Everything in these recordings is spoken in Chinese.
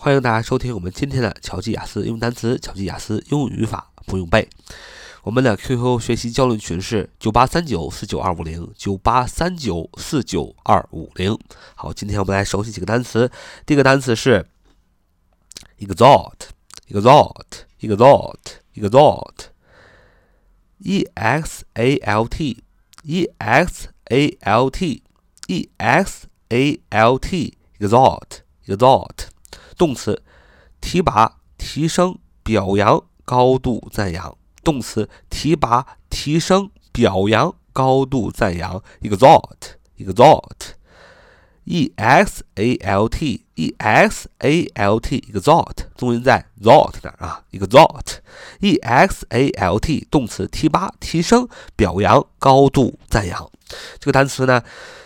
欢迎大家收听我们今天的巧记雅思英语单词、巧记雅思英语语法不用背。我们的 QQ 学习交流群是九八三九四九二五零九八三九四九二五零。好，今天我们来熟悉几个单词。第一个单词是 exalt，exalt，exalt，exalt，e x a l t，e x a l t，e x a l t，exalt，exalt。动词，提拔、提升、表扬、高度赞扬。动词，提拔、提升、表扬、高度赞扬。exalt，exalt，e x a l t，e x a l t，exalt，重音在 exalt 那儿啊。exalt，e x a l t，动词，提拔、提升、表扬、高度赞扬。这个单词呢，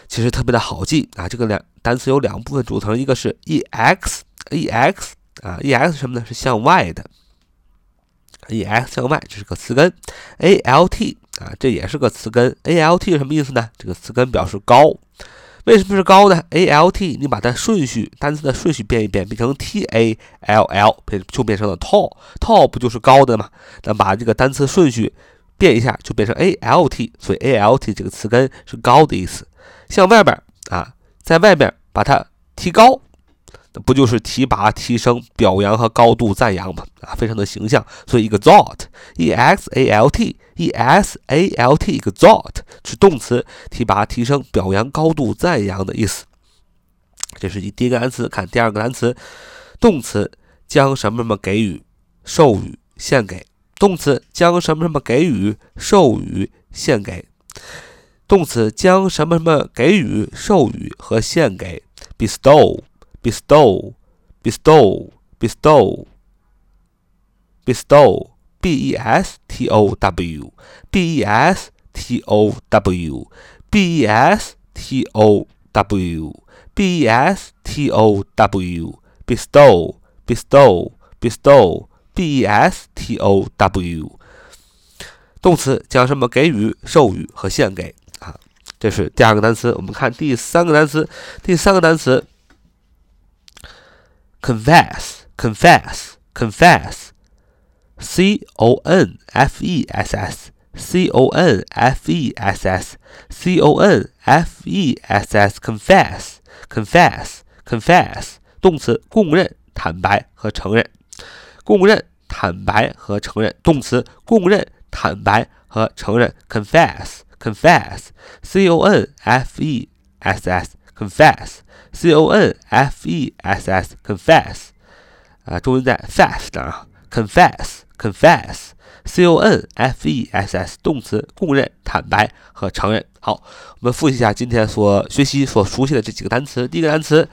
其实特别的好记啊。这个两单词有两部分组成，一个是 e x。E x 啊，e x 什么呢？是向外的。e x 向外，这是个词根。a l t 啊，这也是个词根。a l t 什么意思呢？这个词根表示高。为什么是高呢？a l t 你把它顺序单词的顺序变一变，变成 t a l l，变就变成了 tall。tall 不就是高的吗？那把这个单词顺序变一下，就变成 a l t。所以 a l t 这个词根是高的意思。向外边啊，在外边把它提高。不就是提拔、提升、表扬和高度赞扬吗？啊，非常的形象。所以，exalt，e x a l t，e s a l t，exalt 是动词，提拔、提升、表扬、高度赞扬的意思。这是第一个单词。看第二个单词，动词将什么什么给予、授予、献给。动词将什么什么给予、授予、献给。动词将什么什么给予、授予和献给。bestow。bestow, bestow, bestow, bestow, b e s t o w, b e s t o w, b e s t o w, b e s t o w, bestow, bestow, bestow, b e s t o w。动词将什么给予、授予和献给啊？这是第二个单词。我们看第三个单词，第三个单词。 confess, confess, confess. C O N F E S S, C O N F E S S, C O N F E S S, confess, confess, confess. 动词，供认、坦白和承认。供认、坦白和承认。动词，供认、坦白和承认。confess, confess, C O N F E S S, confess. c o n f e s s confess 啊，重音在 fast 啊，confess confess c o n f e s s 动词，供认、坦白和承认。好，我们复习一下今天所学习所熟悉的这几个单词。第一个单词，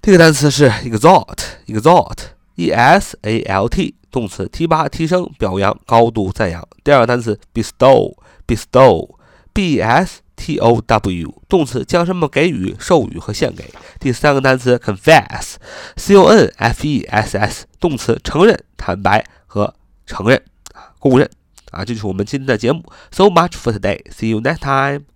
第一个单词是 exalt exalt e s a l t 动词，提拔、提升、表扬、高度赞扬。第二个单词 bestow bestow b s T O W 动词将什么给予、授予和献给。第三个单词 confess，C O N F E S S 动词承认、坦白和承认啊，供认啊，这就是我们今天的节目。So much for today. See you next time.